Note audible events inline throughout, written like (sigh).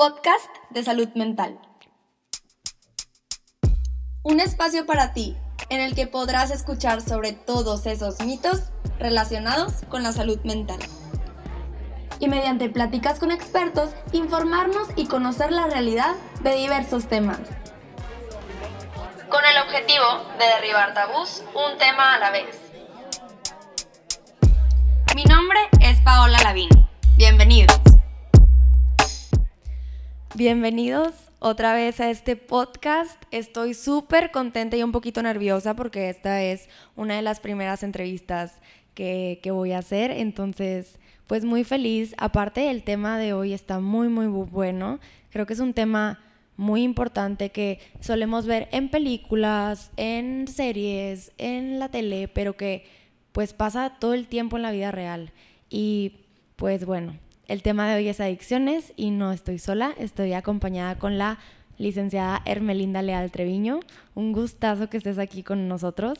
podcast de salud mental. Un espacio para ti en el que podrás escuchar sobre todos esos mitos relacionados con la salud mental. Y mediante pláticas con expertos, informarnos y conocer la realidad de diversos temas. Con el objetivo de derribar tabús un tema a la vez. Mi nombre es Paola Lavín. Bienvenidos. Bienvenidos otra vez a este podcast. Estoy súper contenta y un poquito nerviosa porque esta es una de las primeras entrevistas que, que, voy a hacer. Entonces, pues muy feliz. Aparte, el tema de hoy está muy, muy bueno. Creo que es un tema muy importante que solemos ver en películas, en series, en la tele, pero que pues pasa todo el tiempo en la vida real. Y pues bueno, el tema de hoy es adicciones y no estoy sola, estoy acompañada con la licenciada Hermelinda Leal Treviño. Un gustazo que estés aquí con nosotros.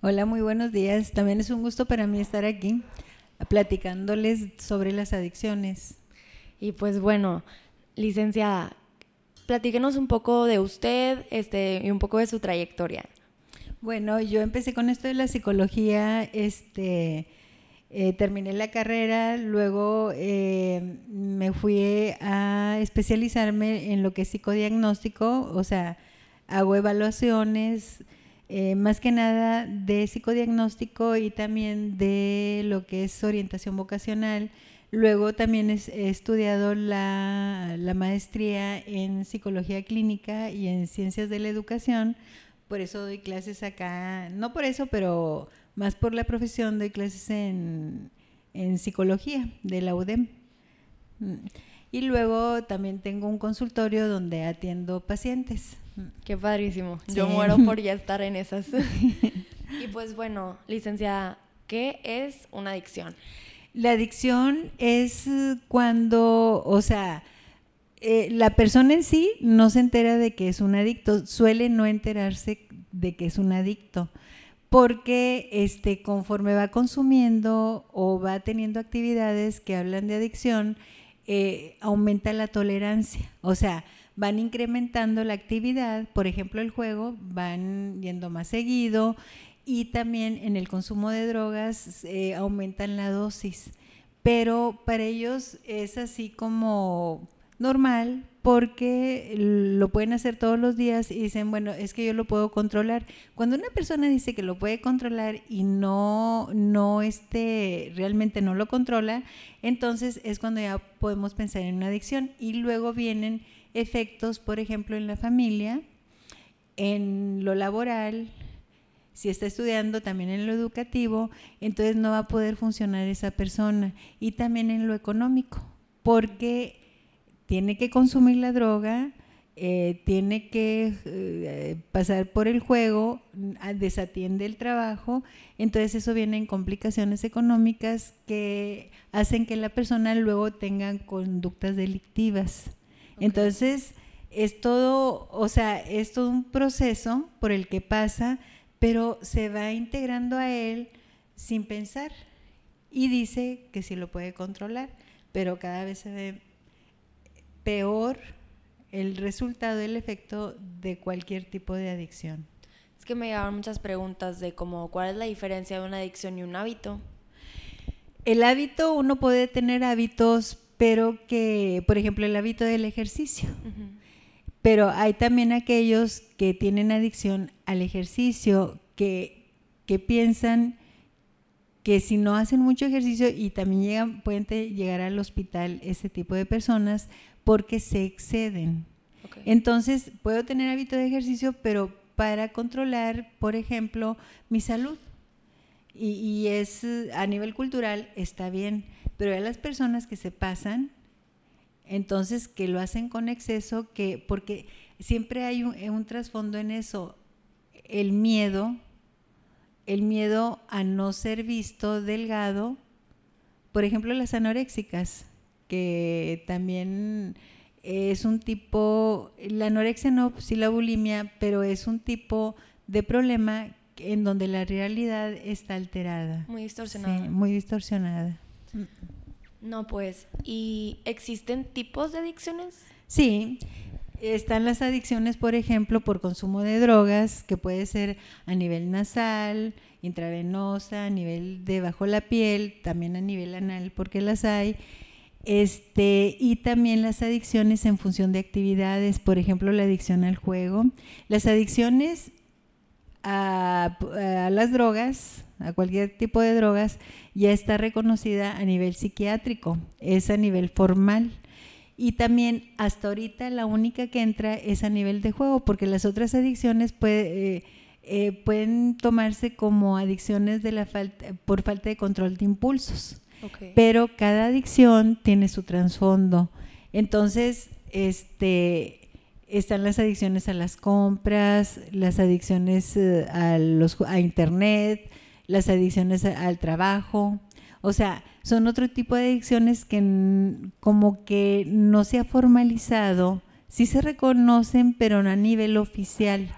Hola, muy buenos días. También es un gusto para mí estar aquí platicándoles sobre las adicciones. Y pues bueno, licenciada, platíquenos un poco de usted este, y un poco de su trayectoria. Bueno, yo empecé con esto de la psicología, este, eh, terminé la carrera, luego eh, me fui a especializarme en lo que es psicodiagnóstico, o sea, hago evaluaciones, eh, más que nada de psicodiagnóstico y también de lo que es orientación vocacional. Luego también he estudiado la, la maestría en psicología clínica y en ciencias de la educación por eso doy clases acá, no por eso, pero más por la profesión, doy clases en, psicología de la UDEM. Mm. Y luego también tengo un consultorio donde atiendo pacientes. Mm. Qué padrísimo. Yo muero (laughs) por ya estar en esas. (laughs) y pues bueno, licenciada, ¿qué es una adicción? La adicción es cuando, o sea, eh, la persona en sí no se entera de que es un adicto, suele no enterarse de que es un adicto, porque este, conforme va consumiendo o va teniendo actividades que hablan de adicción, eh, aumenta la tolerancia, o sea, van incrementando la actividad, por ejemplo el juego, van yendo más seguido y también en el consumo de drogas eh, aumentan la dosis, pero para ellos es así como normal porque lo pueden hacer todos los días y dicen, bueno, es que yo lo puedo controlar. Cuando una persona dice que lo puede controlar y no, no este, realmente no lo controla, entonces es cuando ya podemos pensar en una adicción. Y luego vienen efectos, por ejemplo, en la familia, en lo laboral, si está estudiando también en lo educativo, entonces no va a poder funcionar esa persona. Y también en lo económico, porque tiene que consumir la droga, eh, tiene que eh, pasar por el juego, desatiende el trabajo, entonces eso viene en complicaciones económicas que hacen que la persona luego tenga conductas delictivas. Entonces, es todo, o sea, es todo un proceso por el que pasa, pero se va integrando a él sin pensar y dice que sí lo puede controlar, pero cada vez se ve peor el resultado, el efecto de cualquier tipo de adicción. Es que me llegaban muchas preguntas de cómo cuál es la diferencia de una adicción y un hábito. El hábito, uno puede tener hábitos, pero que, por ejemplo, el hábito del ejercicio. Pero hay también aquellos que tienen adicción al ejercicio, que, que piensan que si no hacen mucho ejercicio y también llegan, pueden llegar al hospital ese tipo de personas porque se exceden. Entonces, puedo tener hábito de ejercicio, pero para controlar, por ejemplo, mi salud. Y, es a nivel cultural, está bien, pero hay las personas que se pasan, entonces que lo hacen con exceso, que porque siempre hay un, un trasfondo en eso, el miedo, el miedo a no ser visto delgado, por ejemplo, las anoréxicas que también es un tipo, la anorexia no, sí la bulimia, pero es un tipo de problema en donde la realidad está alterada. Muy distorsionada. Sí, muy distorsionada. No, pues, ¿y existen tipos de adicciones? Sí, están las adicciones, por ejemplo, por consumo de drogas, que puede ser a nivel nasal, intravenosa, a nivel de bajo la piel, también a nivel anal, porque las hay. Este, y también las adicciones en función de actividades, por ejemplo, la adicción al juego. Las adicciones a, a, las drogas, a cualquier tipo de drogas, ya está reconocida a nivel psiquiátrico, es a nivel formal. Y también hasta ahorita la única que entra es a nivel de juego, porque las otras adicciones puede, eh, eh, pueden tomarse como adicciones de la falta, por falta de control de impulsos. Pero cada adicción tiene su trasfondo. Entonces, este, están las adicciones a las compras, las adicciones eh, a, los, a internet, las adicciones al trabajo. O sea, son otro tipo de adicciones que como que no se ha formalizado, sí se reconocen, pero no a nivel oficial,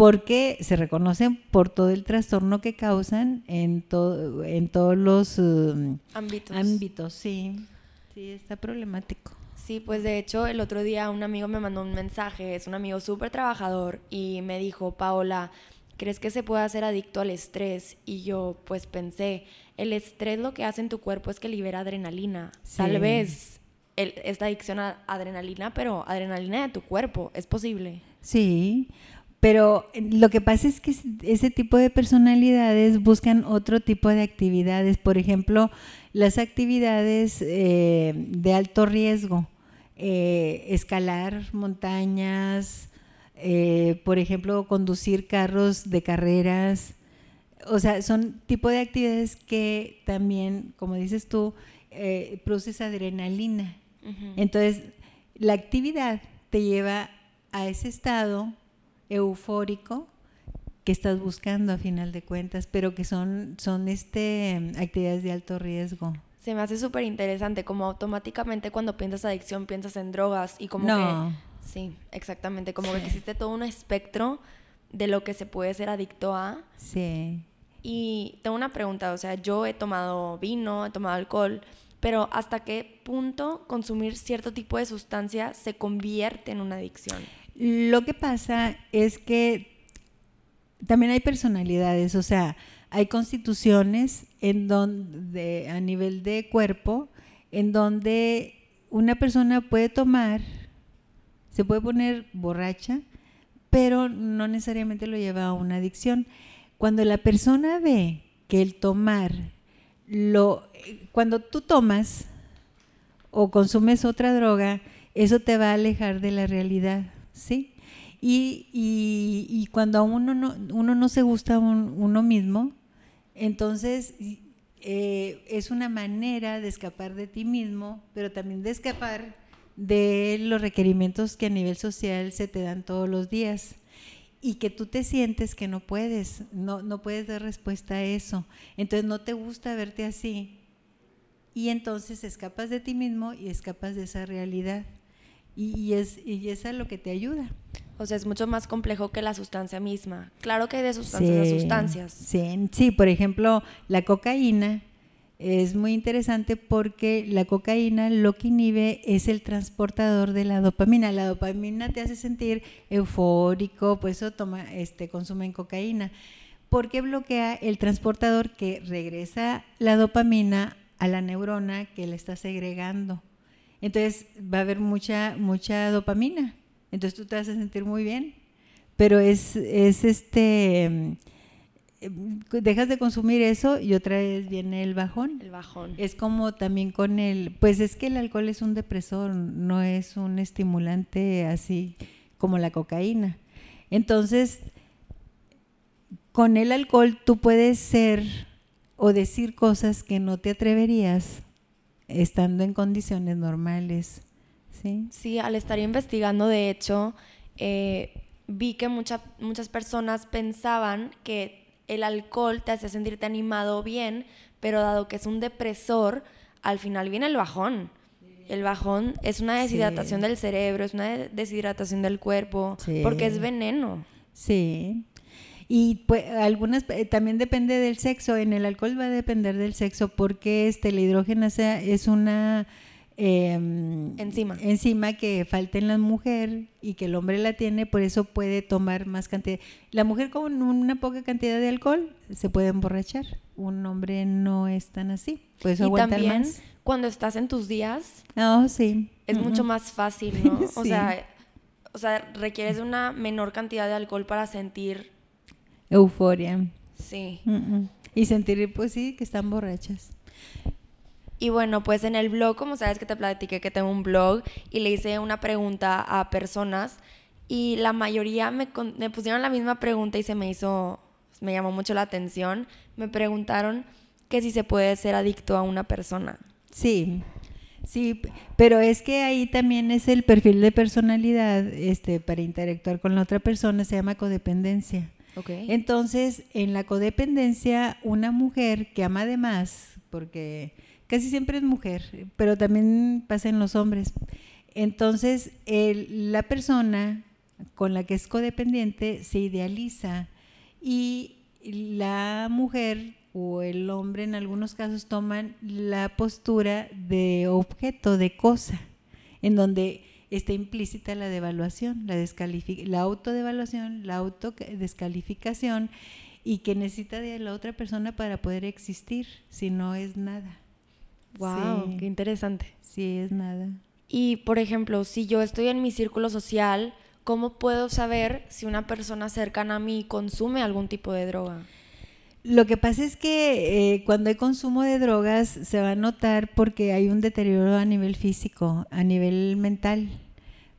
porque se reconocen por todo el trastorno que causan en, todo, en todos los uh, ámbitos. ámbitos. Sí, sí, está problemático. Sí, pues de hecho el otro día un amigo me mandó un mensaje, es un amigo súper trabajador y me dijo, Paola, ¿crees que se puede hacer adicto al estrés? Y yo pues pensé, el estrés lo que hace en tu cuerpo es que libera adrenalina. Sí. Tal vez el, esta adicción a adrenalina, pero adrenalina de tu cuerpo, ¿es posible? Sí, pero lo que pasa es que ese tipo de personalidades buscan otro tipo de actividades, por ejemplo, las actividades eh, de alto riesgo, eh, escalar montañas, eh, por ejemplo, conducir carros de carreras, o sea, son tipo de actividades que también, como dices tú, produces adrenalina. Uh -huh. Entonces, la actividad te lleva a ese estado eufórico que estás buscando a final de cuentas, pero que son, son este, actividades de alto riesgo. Se me hace súper interesante, como automáticamente cuando piensas adicción piensas en drogas y como no. que... Sí, exactamente, como sí. que existe todo un espectro de lo que se puede ser adicto a. Sí. Y tengo una pregunta, o sea, yo he tomado vino, he tomado alcohol, pero ¿hasta qué punto consumir cierto tipo de sustancia se convierte en una adicción? Lo que pasa es que también hay personalidades, o sea, hay constituciones en donde a nivel de cuerpo en donde una persona puede tomar, se puede poner borracha, pero no necesariamente lo lleva a una adicción. Cuando la persona ve que el tomar, lo, cuando tú tomas o consumes otra droga, eso te va a alejar de la realidad, ¿sí? Y, y, y cuando uno no, uno no se gusta un, uno mismo, entonces eh, es una manera de escapar de ti mismo, pero también de escapar de los requerimientos que a nivel social se te dan todos los días y que tú te sientes que no puedes, no, no puedes dar respuesta a eso. Entonces no te gusta verte así. Y entonces escapas de ti mismo y escapas de esa realidad. Y, y es, y es a lo que te ayuda. O sea, es mucho más complejo que la sustancia misma. Claro que hay de sustancias sí, a sustancias. Sí, sí, por ejemplo, la cocaína es muy interesante porque la cocaína lo que inhibe es el transportador de la dopamina. La dopamina te hace sentir eufórico, por eso toma, este, consumen cocaína, porque bloquea el transportador que regresa la dopamina a la neurona que le está segregando. Entonces va a haber mucha, mucha dopamina. Entonces tú te vas a sentir muy bien. Pero es, es este dejas de consumir eso y otra vez viene el bajón. El bajón. Es como también con el, pues es que el alcohol es un depresor, no es un estimulante así como la cocaína. Entonces, con el alcohol tú puedes ser o decir cosas que no te atreverías estando en condiciones normales. Sí, sí al estar investigando, de hecho, eh, vi que mucha, muchas personas pensaban que el alcohol te hace sentirte animado bien, pero dado que es un depresor, al final viene el bajón. El bajón es una deshidratación sí. del cerebro, es una deshidratación del cuerpo, sí. porque es veneno. Sí. Y pues algunas eh, también depende del sexo. En el alcohol va a depender del sexo, porque este la hidrogenasa es una em, Encima. encima que falta en la mujer y que el hombre la tiene, por eso puede tomar más cantidad. La mujer con una poca cantidad de alcohol se puede emborrachar. Un hombre no es tan así. Por eso y también más. cuando estás en tus días No, sí. es mucho más fácil, ¿no? (laughs) O sea, o sea, requieres de una menor cantidad de alcohol para sentir, Euforia. sí. Mm, mm. Y sentir, pues sí, que están borrachas. Y bueno, pues en el blog, como sabes que te platiqué que tengo un blog y le hice una pregunta a personas y la mayoría me, con- me pusieron la misma pregunta y se me hizo, me llamó mucho la atención. Me preguntaron que si se puede ser adicto a una persona. Sí, sí, pero es que ahí también es el perfil de personalidad este, para interactuar con la otra persona, se llama codependencia. Entonces, en la codependencia, una mujer que ama de más, porque casi siempre es mujer, pero también pasa en los hombres. Entonces, la persona con la que es codependiente se idealiza y la mujer o el hombre en algunos casos toman la postura de objeto, de cosa, en donde está implícita la devaluación, la, la autodevaluación, la autodescalificación y que necesita de la otra persona para poder existir, si no es nada. Wow, Sí. qué interesante. Sí, es nada. Y por ejemplo, si yo estoy en mi círculo social, ¿cómo puedo saber si una persona cercana a mí consume algún tipo de droga? Lo que pasa es que eh, cuando hay consumo de drogas se va a notar porque hay un deterioro a nivel físico, a nivel mental,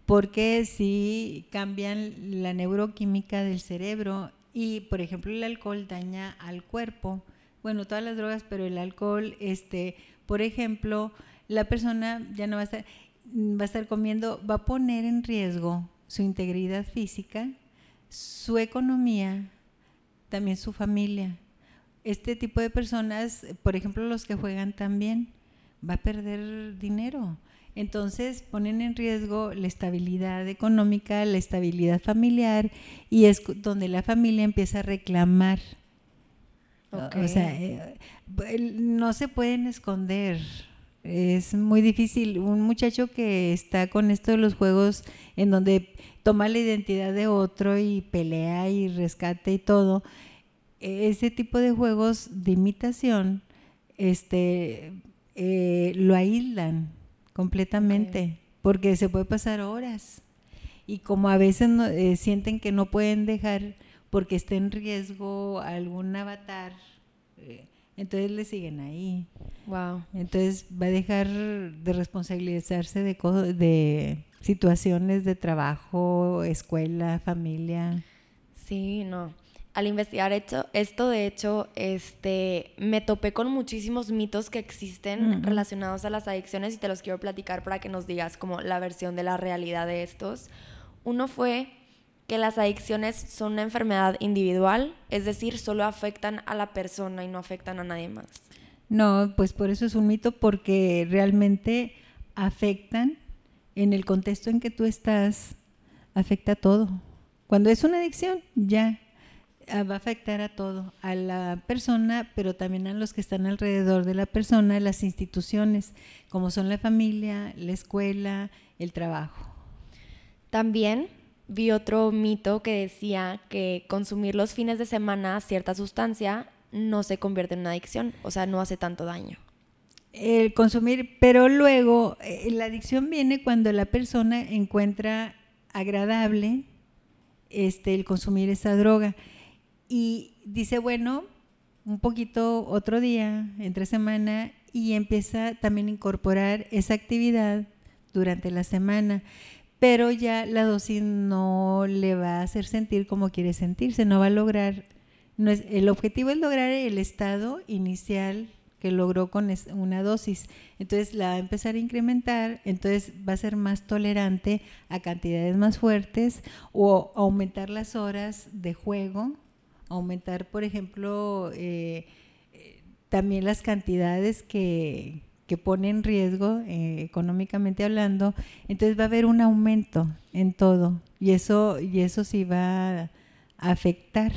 porque si cambian la neuroquímica del cerebro y, por ejemplo, el alcohol daña al cuerpo, bueno, todas las drogas, pero el alcohol, este, por ejemplo, la persona ya no va a estar, va a estar comiendo, va a poner en riesgo su integridad física, su economía, también su familia. Este tipo de personas, por ejemplo, los que juegan también, va a perder dinero. Entonces ponen en riesgo la estabilidad económica, la estabilidad familiar y es donde la familia empieza a reclamar. O- sea, eh, no se pueden esconder. Es muy difícil. Un muchacho que está con esto de los juegos en donde toma la identidad de otro y pelea y rescate y todo, ese tipo de juegos de imitación este, eh, lo aíslan completamente porque se puede pasar horas. Y como a veces no- eh, sienten que no pueden dejar porque está en riesgo algún avatar, eh, entonces le siguen ahí. Wow. Entonces va a dejar de responsabilizarse de, de situaciones de trabajo, escuela, familia. Sí, no. Al investigar hecho, esto, de hecho, este, me topé con muchísimos mitos que existen Ujú. relacionados a las adicciones y te los quiero platicar para que nos digas como la versión de la realidad de estos. Uno fue que las adicciones son una enfermedad individual, es decir, solo afectan a la persona y no afectan a nadie más. No, pues por eso es un mito, porque realmente afectan en el contexto en que tú estás, afecta a todo. Cuando es una adicción, ya va a afectar a todo, a la persona, pero también a los que están alrededor de la persona, las instituciones, como son la familia, la escuela, el trabajo. También vi otro mito que decía que consumir los fines de semana cierta sustancia no se convierte en una adicción, o sea, no hace tanto daño. el consumir, pero luego eh, la adicción viene cuando la persona encuentra agradable este el consumir esa droga y dice, bueno, un poquito otro día, entre semana y empieza también a incorporar esa actividad durante la semana. Pero ya la dosis no le va a hacer sentir como quiere sentirse, no va a lograr no es, el objetivo es lograr el estado inicial que logró con una dosis. Entonces la va a empezar a incrementar, entonces va a ser más tolerante a cantidades más fuertes o aumentar las horas de juego, aumentar, por ejemplo, eh, eh, también las cantidades que, que pone en riesgo eh, económicamente hablando. Entonces va a haber un aumento en todo y eso, y eso sí va a afectar.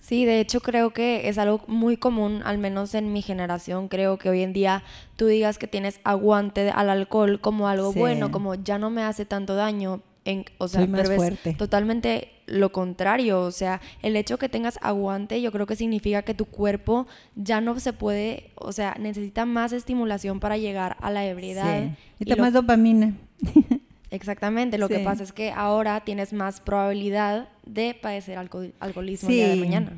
Sí, de hecho creo que es algo muy común, al menos en mi generación, creo que hoy en día tú digas que tienes aguante al alcohol como algo Sí. bueno, como ya no me hace tanto daño, en, o sea, Soy más pero es fuerte. totalmente lo contrario, o sea, el hecho que tengas aguante yo creo que significa que tu cuerpo ya no se puede, o sea, necesita más estimulación para llegar a la ebriedad. Sí. y Necesita más dopamina. (laughs) Exactamente, lo que Sí. pasa es que ahora tienes más probabilidad de padecer alcohol- alcoholismo el día de Sí. mañana.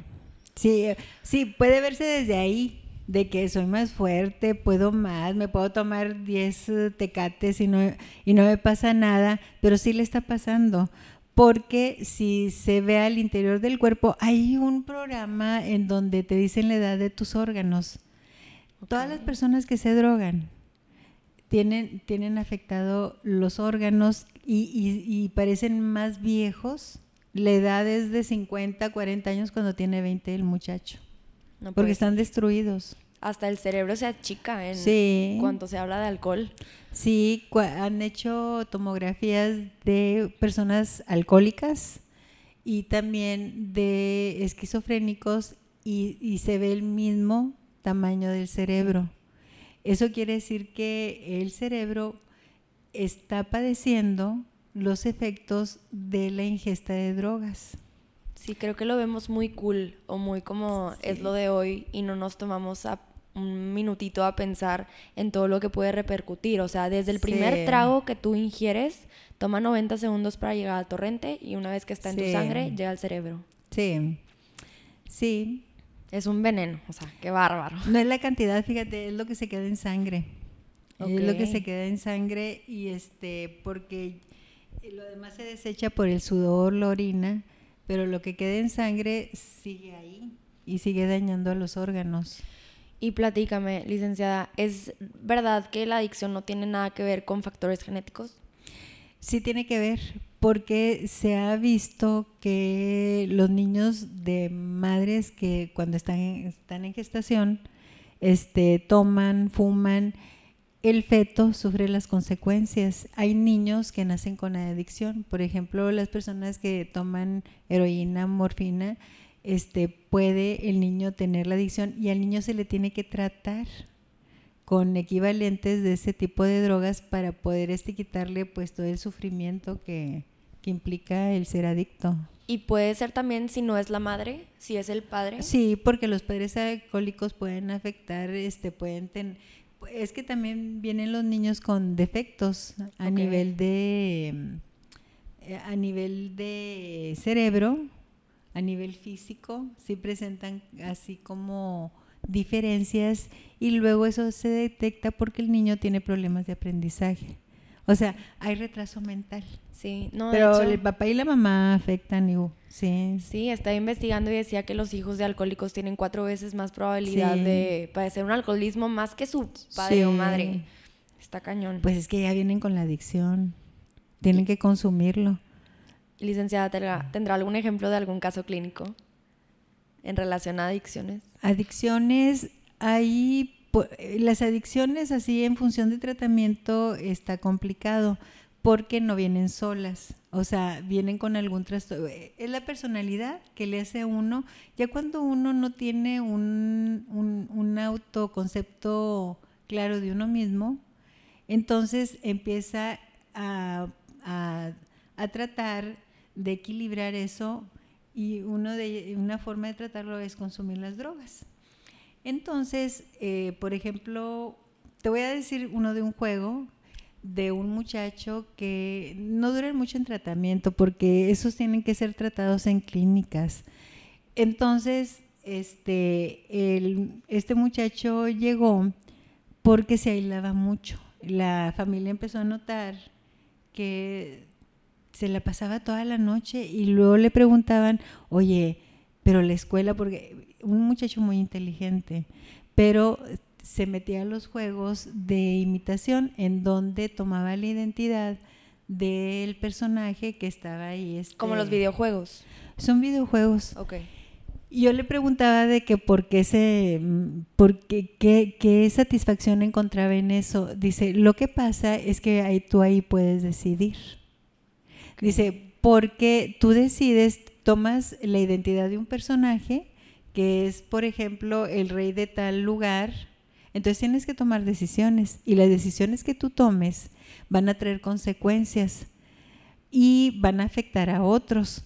Sí, sí, puede verse desde ahí, de que soy más fuerte, puedo más, me puedo tomar 10 eh, tecates y no, y no me pasa nada, pero sí le está pasando. Porque si se ve al interior del cuerpo, hay un programa en donde te dicen la edad de tus órganos. Todas las personas que se drogan tienen, tienen afectado los órganos y, y- y parecen más viejos. La edad es de 50, 40 años cuando tiene 20 el muchacho. No Porque están destruidos. Hasta el cerebro se achica en Sí. cuanto se habla de alcohol. Sí, han hecho tomografías de personas alcohólicas y también de esquizofrénicos y, y se ve el mismo tamaño del cerebro. Eso quiere decir que el cerebro está padeciendo los efectos de la ingesta de drogas. Sí, creo que lo vemos muy cool o muy como es lo de hoy y no nos tomamos a- un minutito a pensar en todo lo que puede repercutir. O sea, desde el primer Sí. trago que tú ingieres, toma 90 segundos para llegar al torrente y una vez que está en tu sangre, llega al cerebro. Sí, sí. Es un veneno, o sea, qué bárbaro. No es la cantidad, fíjate, es lo que se queda en sangre. Es lo que se queda en sangre y este, porque lo demás se desecha por el sudor, la orina, pero lo que queda en sangre sigue ahí y sigue dañando a los órganos. Y platícame, licenciada, ¿es verdad que la adicción no tiene nada que ver con factores genéticos? Sí tiene que ver, porque se ha visto que los niños de madres que cuando están en, están en gestación, este, toman, fuman, el feto sufre las consecuencias. Hay niños que nacen con adicción, por ejemplo, las personas que toman heroína, morfina, este, puede el niño tener la adicción y al niño se le tiene que tratar con equivalentes de ese tipo de drogas para poder este quitarle pues todo el sufrimiento que, que implica el ser adicto. Y puede ser también si no es la madre, si es el padre. Sí, porque los padres alcohólicos pueden afectar, este, pueden tener, es que también vienen los niños con defectos a nivel de, mm, a nivel de cerebro, a nivel físico, sí presentan así como diferencias y luego eso se detecta porque el niño tiene problemas de aprendizaje. O sea, hay retraso mental. Sí, no, de Pero hecho- el papá y la mamá afectan, y sí. Sí, estaba investigando y decía que los hijos de alcohólicos tienen cuatro veces más probabilidad Sí. de padecer un alcoholismo más que su padre o madre. Está cañón. Pues es que ya vienen con la adicción. Tienen que consumirlo. Licenciada, ¿tendrá, ¿tendrá algún ejemplo de algún caso clínico en relación a adicciones? Adicciones, hay po- eh, las adicciones así en función de tratamiento está complicado porque no vienen solas, o sea, vienen con algún trastorno. Es la personalidad que le hace a uno, ya cuando uno no tiene un, un, autoconcepto claro de uno mismo, entonces empieza a, a- a tratar de equilibrar eso y uno de, una forma de tratarlo es consumir las drogas. Entonces, eh, por ejemplo, te voy a decir uno de un juego de un muchacho que no duran mucho en tratamiento porque esos tienen que ser tratados en clínicas. Entonces, este, el- este muchacho llegó porque se aislaba mucho. La familia empezó a notar que se la pasaba toda la noche y luego le preguntaban, oye, pero la escuela, porque un muchacho muy inteligente, pero se metía a los juegos de imitación en donde tomaba la identidad del personaje que estaba ahí. Como los este, videojuegos. Son videojuegos. Ok. Yo le preguntaba de que por qué se, por qué, qué, qué satisfacción encontraba en eso. Dice, lo que pasa es que ahí tú ahí puedes decidir. Dice, porque tú decides, tomas la identidad de un personaje, que es, por ejemplo, el rey de tal lugar. Entonces tienes que tomar decisiones y las decisiones que tú tomes van a traer consecuencias y van a afectar a otros.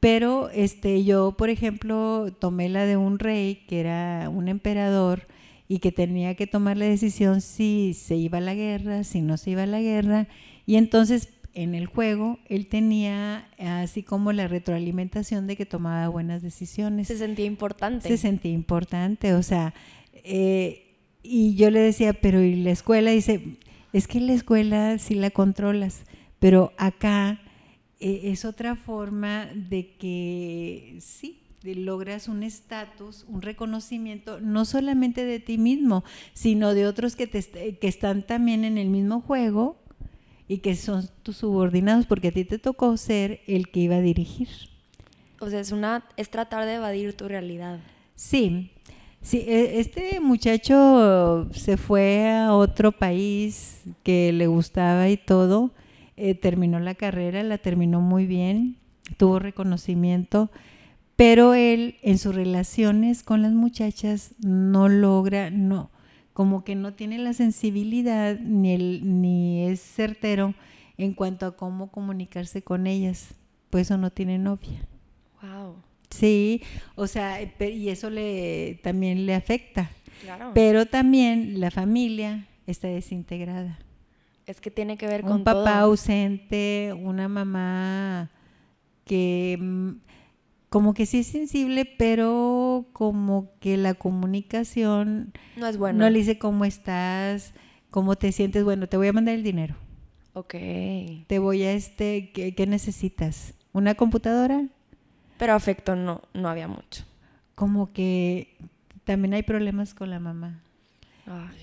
Pero este, yo, por ejemplo, tomé la de un rey que era un emperador y que tenía que tomar la decisión si se iba a la guerra, si no se iba a la guerra. Y entonces en el juego él tenía así como la retroalimentación de que tomaba buenas decisiones. Se sentía importante. Se sentía importante, o sea, eh, y yo le decía, pero ¿y la escuela? Dice, es que la escuela sí la controlas, pero acá eh, es otra forma de que sí, logras un estatus, un reconocimiento, no solamente de ti mismo, sino de otros que, te, que están también en el mismo juego y que son tus subordinados, porque a ti te tocó ser el que iba a dirigir. O sea, es, una, es tratar de evadir tu realidad. Sí, sí, e, este muchacho se fue a otro país que le gustaba y todo, eh, terminó la carrera, la terminó muy bien, tuvo reconocimiento pero él en sus relaciones con las muchachas no logra, no, como que no tiene la sensibilidad ni, el, ni es certero en cuanto a cómo comunicarse con ellas. Pues eso no tiene novia. Sí, o sea, y eso le también le afecta. Claro. Pero también la familia está desintegrada. Es que tiene que ver con un papá ausente, una mamá que mm, como que sí es sensible, pero como que la comunicación no es buena. No le dice cómo estás, cómo te sientes. Bueno, te voy a mandar el dinero. Ok. Te voy a este, ¿qué, necesitas? ¿Una computadora? Pero afecto no, no había mucho. Como que también hay problemas con la mamá.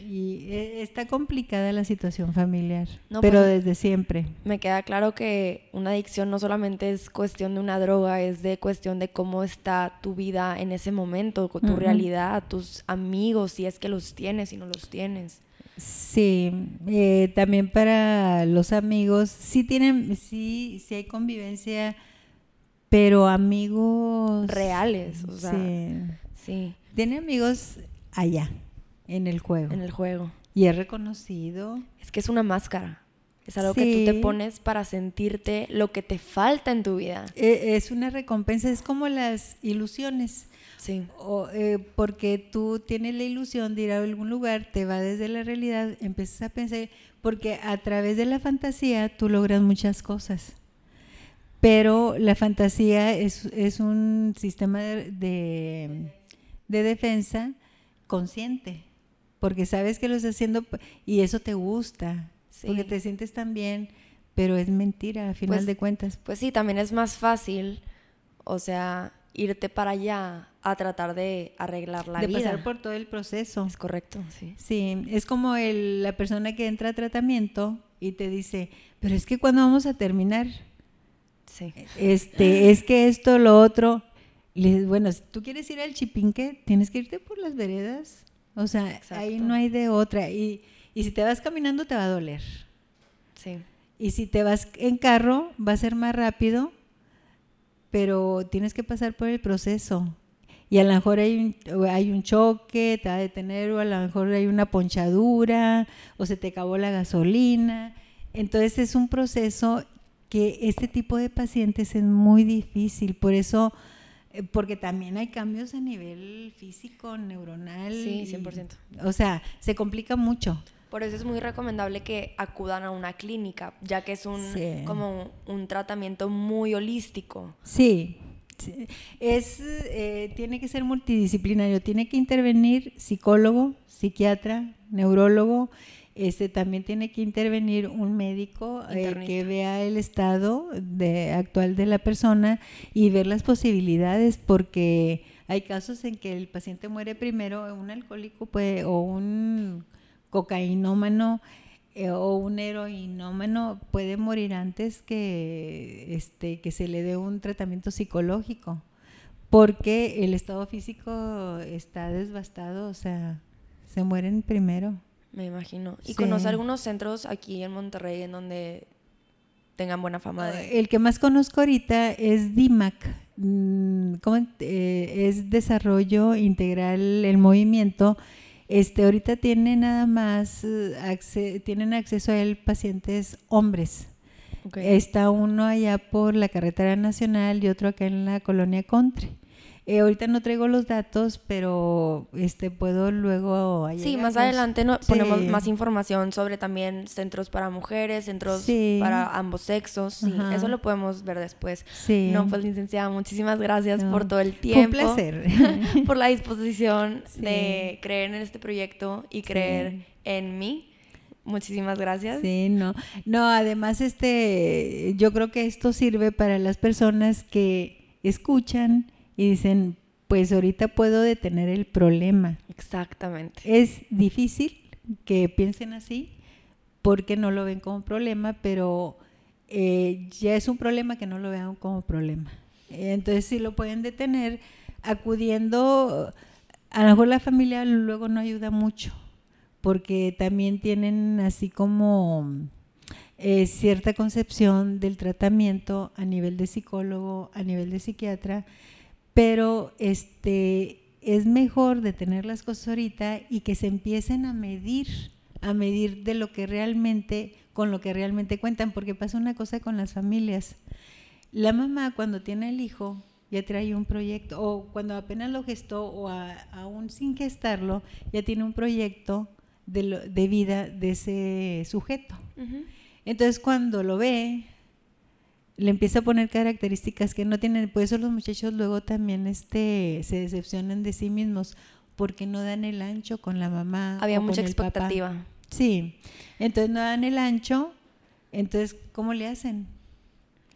Y e, está complicada la situación familiar, pero pues, desde siempre. Me queda claro que una adicción no solamente es cuestión de una droga, es de cuestión de cómo está tu vida en ese momento, tu realidad, tus amigos, si es que los tienes, si no los tienes. Sí, eh, también para los amigos, sí tienen, sí, sí hay convivencia, pero amigos reales, o sea, sí. sí. Tiene amigos allá. En el juego. En el juego. Y es reconocido. Es que es una máscara. Es algo que tú te pones para sentirte lo que te falta en tu vida. E, es una recompensa, es como las ilusiones. Sí. Eh, porque tú tienes la ilusión de ir a algún lugar, te va desde la realidad, empiezas a pensar, porque a través de la fantasía tú logras muchas cosas. Pero la fantasía es, un sistema de, de defensa consciente porque sabes que lo estás haciendo y eso te gusta, porque te sientes tan bien, pero es mentira a final pues, de cuentas. Pues sí, también es más fácil, o sea, irte para allá a tratar de arreglar la vida. De pasar por todo el proceso. Es correcto, sí. Sí, es como el, la persona que entra a tratamiento y te dice, pero es que cuando vamos a terminar, sí. este, es que esto, lo otro, bueno, si tú quieres ir al chipinque, tienes que irte por las veredas o sea, ahí no hay de otra. Y, y si te vas caminando te va a doler. Sí. Y si te vas en carro va a ser más rápido, pero tienes que pasar por el proceso. Y a lo mejor hay un, hay un choque, te va a detener, o a lo mejor hay una ponchadura, o se te acabó la gasolina. Entonces es un proceso que este tipo de pacientes es muy difícil. Por eso eh, porque también hay cambios a nivel físico, neuronal. Sí, 100%. o sea, se complica mucho. Por eso es muy recomendable que acudan a una clínica, ya que es un como un, tratamiento muy holístico. Sí, es eh, tiene que ser multidisciplinario, tiene que intervenir psicólogo, psiquiatra, neurólogo este, también tiene que intervenir un médico eh, que vea el estado de, actual de la persona y ver las posibilidades, porque hay casos en que el paciente muere primero, un alcohólico puede, o un cocainómano eh, o un heroinómano puede morir antes que, este, que se le dé un tratamiento psicológico, porque el estado físico está desbastado, o sea, se mueren primero. Me imagino. ¿Y conoce algunos centros aquí en Monterrey en donde tengan buena fama de...? El que más conozco ahorita es DIMAC. Mm, ¿cómo, eh, es desarrollo integral el movimiento. Este, ahorita tiene nada más, eh, tienen acceso a él pacientes hombres. Está uno allá por la carretera nacional y otro acá en la colonia Country. Eh, ahorita no traigo los datos, pero este puedo luego... Sí, más adelante no, ponemos más información sobre también centros para mujeres, centros para ambos sexos. Sí, eso lo podemos ver después. Sí. No, pues licenciada, muchísimas gracias por todo el tiempo. un placer. (laughs) por la disposición de creer en este proyecto y creer en mí. Muchísimas gracias. Sí, no. No, además este yo creo que esto sirve para las personas que escuchan y dicen, pues ahorita puedo detener el problema. Exactamente. Es difícil que piensen así porque no lo ven como problema, pero eh, ya es un problema que no lo vean como problema. Entonces sí lo pueden detener acudiendo, a lo mejor la familia luego no ayuda mucho, porque también tienen así como eh, cierta concepción del tratamiento a nivel de psicólogo, a nivel de psiquiatra, pero este es mejor detener las cosas ahorita y que se empiecen a medir, a medir de lo que realmente, con lo que realmente cuentan, porque pasa una cosa con las familias. La mamá cuando tiene el hijo ya trae un proyecto, o cuando apenas lo gestó, o aún sin gestarlo, ya tiene un proyecto de, vida de ese sujeto. Entonces cuando lo ve, le empieza a poner características que no tienen, por eso los muchachos luego también este, se decepcionan de sí mismos porque no dan el ancho con la mamá. Había mucha expectativa. Sí, entonces no dan el ancho, entonces ¿cómo le hacen?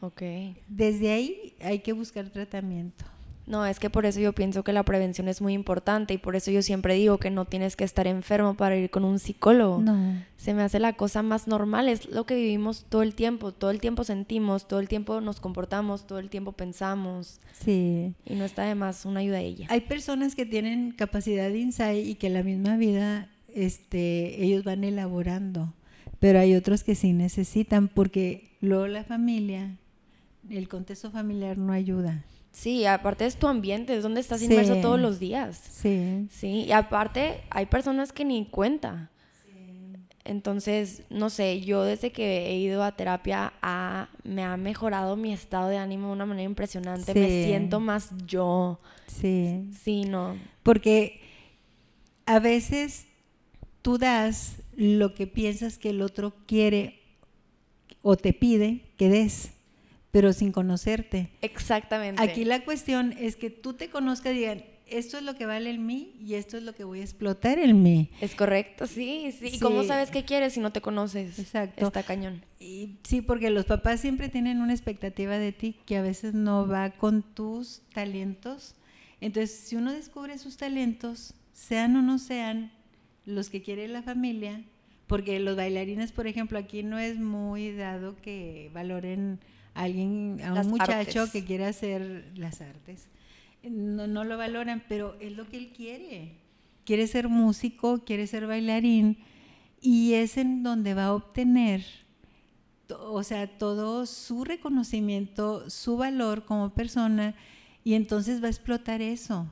Ok. Desde ahí hay que buscar tratamiento. No, es que por eso yo pienso que la prevención es muy importante y por eso yo siempre digo que no tienes que estar enfermo para ir con un psicólogo. No. Se me hace la cosa más normal, es lo que vivimos todo el tiempo, todo el tiempo sentimos, todo el tiempo nos comportamos, todo el tiempo pensamos. Sí. Y no está de más una ayuda a ella. Hay personas que tienen capacidad de insight y que la misma vida este ellos van elaborando, pero hay otros que sí necesitan porque luego la familia, el contexto familiar no ayuda. Sí, aparte es tu ambiente, es donde estás inmerso todos los días. Sí. Sí, y aparte hay personas que ni cuenta. Entonces, no sé, yo desde que he ido a terapia me ha mejorado mi estado de ánimo de una manera impresionante. Me siento más yo. Sí. Sí, no. Porque a veces tú das lo que piensas que el otro quiere o te pide que des pero sin conocerte. Exactamente. Aquí la cuestión es que tú te conozcas y digan, esto es lo que vale en mí y esto es lo que voy a explotar en mí. Es correcto, sí, sí. ¿Y cómo sabes qué quieres si no te conoces? Exacto. Está cañón. Y, sí, porque los papás siempre tienen una expectativa de ti que a veces no va con tus talentos. Entonces, si uno descubre sus talentos, sean o no sean los que quiere la familia, porque los bailarines, por ejemplo, aquí no es muy dado que valoren alguien, a un muchacho que quiere hacer las artes. No, no lo valoran, pero es lo que él quiere. Quiere ser músico, quiere ser bailarín y es en donde va a obtener, o sea, todo su reconocimiento, su valor como persona y entonces va a explotar eso.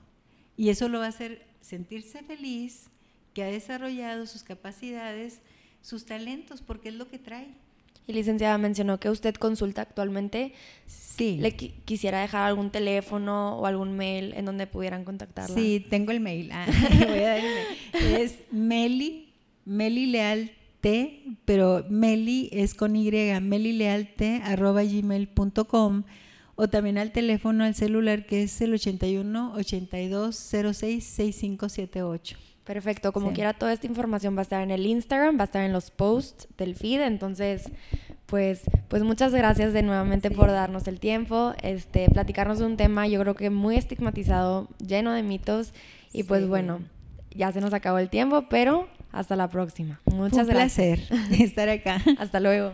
Y eso lo va a hacer sentirse feliz, que ha desarrollado sus capacidades, sus talentos, porque es lo que trae. Y licenciada mencionó que usted consulta actualmente. Sí. ¿Le quisiera dejar algún teléfono o algún mail en donde pudieran contactarla? Sí, tengo el mail. Ah, (laughs) voy a dar el mail. Es Meli, Meli Leal T, pero Meli es con Y, melilealte arroba gmail.com o también al teléfono, al celular que es el 81 82 06 6578. Perfecto, como quiera toda esta información va a estar en el Instagram, va a estar en los posts del feed, entonces pues pues muchas gracias de nuevamente por darnos el tiempo, este platicarnos de un tema yo creo que muy estigmatizado, lleno de mitos y pues bueno, ya se nos acabó el tiempo, pero hasta la próxima. Muchas un gracias. placer (laughs) estar acá. Hasta luego.